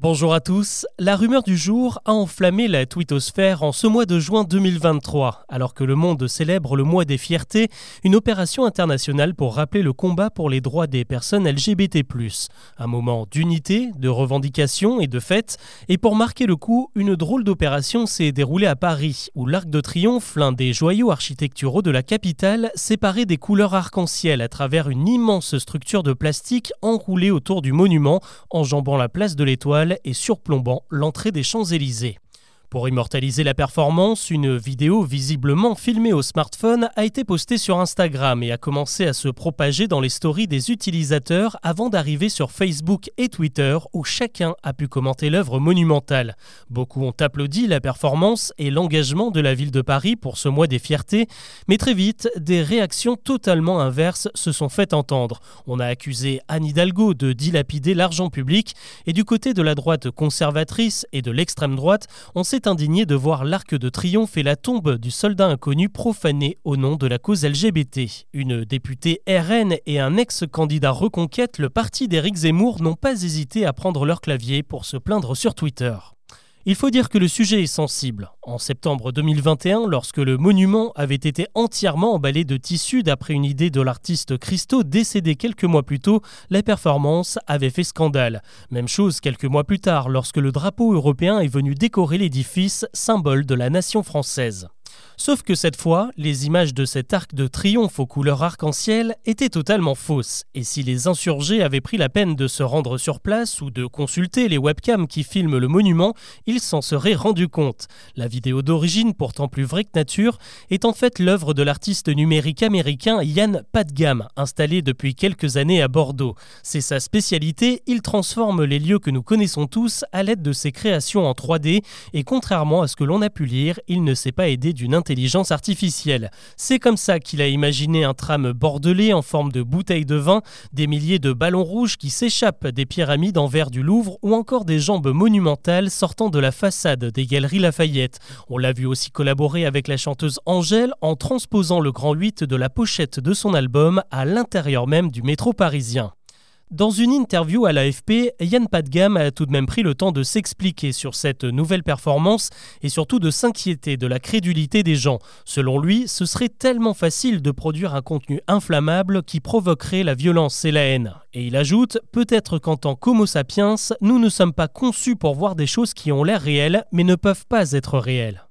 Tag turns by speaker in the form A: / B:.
A: Bonjour à tous. La rumeur du jour a enflammé la twittosphère en ce mois de juin 2023, alors que le monde célèbre le mois des fiertés, une opération internationale pour rappeler le combat pour les droits des personnes LGBT+. Un moment d'unité, de revendication et de fête, et pour marquer le coup, une drôle d'opération s'est déroulée à Paris, où l'Arc de Triomphe, l'un des joyaux architecturaux de la capitale, séparait des couleurs arc-en-ciel à travers une immense structure de plastique enroulée autour du monument, enjambant la place de l'Étoile et surplombant l'entrée des Champs-Élysées. Pour immortaliser la performance, une vidéo visiblement filmée au smartphone a été postée sur Instagram et a commencé à se propager dans les stories des utilisateurs avant d'arriver sur Facebook et Twitter où chacun a pu commenter l'œuvre monumentale. Beaucoup ont applaudi la performance et l'engagement de la ville de Paris pour ce mois des fiertés, mais très vite, des réactions totalement inverses se sont faites entendre. On a accusé Anne Hidalgo de dilapider l'argent public et du côté de la droite conservatrice et de l'extrême droite, on s'est indigné de voir l'arc de triomphe et la tombe du soldat inconnu profané au nom de la cause LGBT. Une députée RN et un ex-candidat reconquête, le parti d'Éric Zemmour, n'ont pas hésité à prendre leur clavier pour se plaindre sur Twitter. Il faut dire que le sujet est sensible. En septembre 2021, lorsque le monument avait été entièrement emballé de tissu d'après une idée de l'artiste Christo décédé quelques mois plus tôt, la performance avait fait scandale. Même chose quelques mois plus tard, lorsque le drapeau européen est venu décorer l'édifice, symbole de la nation française. Sauf que cette fois, les images de cet arc de triomphe aux couleurs arc-en-ciel étaient totalement fausses. Et si les insurgés avaient pris la peine de se rendre sur place ou de consulter les webcams qui filment le monument, ils s'en seraient rendus compte. La vidéo d'origine, pourtant plus vraie que nature, est en fait l'œuvre de l'artiste numérique américain Yann Padgam, installé depuis quelques années à Bordeaux. C'est sa spécialité, il transforme les lieux que nous connaissons tous à l'aide de ses créations en 3D, et contrairement à ce que l'on a pu lire, il ne s'est pas aidé d'une intelligence artificielle. C'est comme ça qu'il a imaginé un tram bordelais en forme de bouteille de vin, des milliers de ballons rouges qui s'échappent des pyramides en verre du Louvre ou encore des jambes monumentales sortant de la façade des galeries Lafayette. On l'a vu aussi collaborer avec la chanteuse Angèle en transposant le grand 8 de la pochette de son album à l'intérieur même du métro parisien. Dans une interview à l'AFP, Yann Padgam a tout de même pris le temps de s'expliquer sur cette nouvelle performance et surtout de s'inquiéter de la crédulité des gens. Selon lui, ce serait tellement facile de produire un contenu inflammable qui provoquerait la violence et la haine. Et il ajoute Peut-être qu'en tant qu'Homo sapiens, nous ne sommes pas conçus pour voir des choses qui ont l'air réelles mais ne peuvent pas être réelles.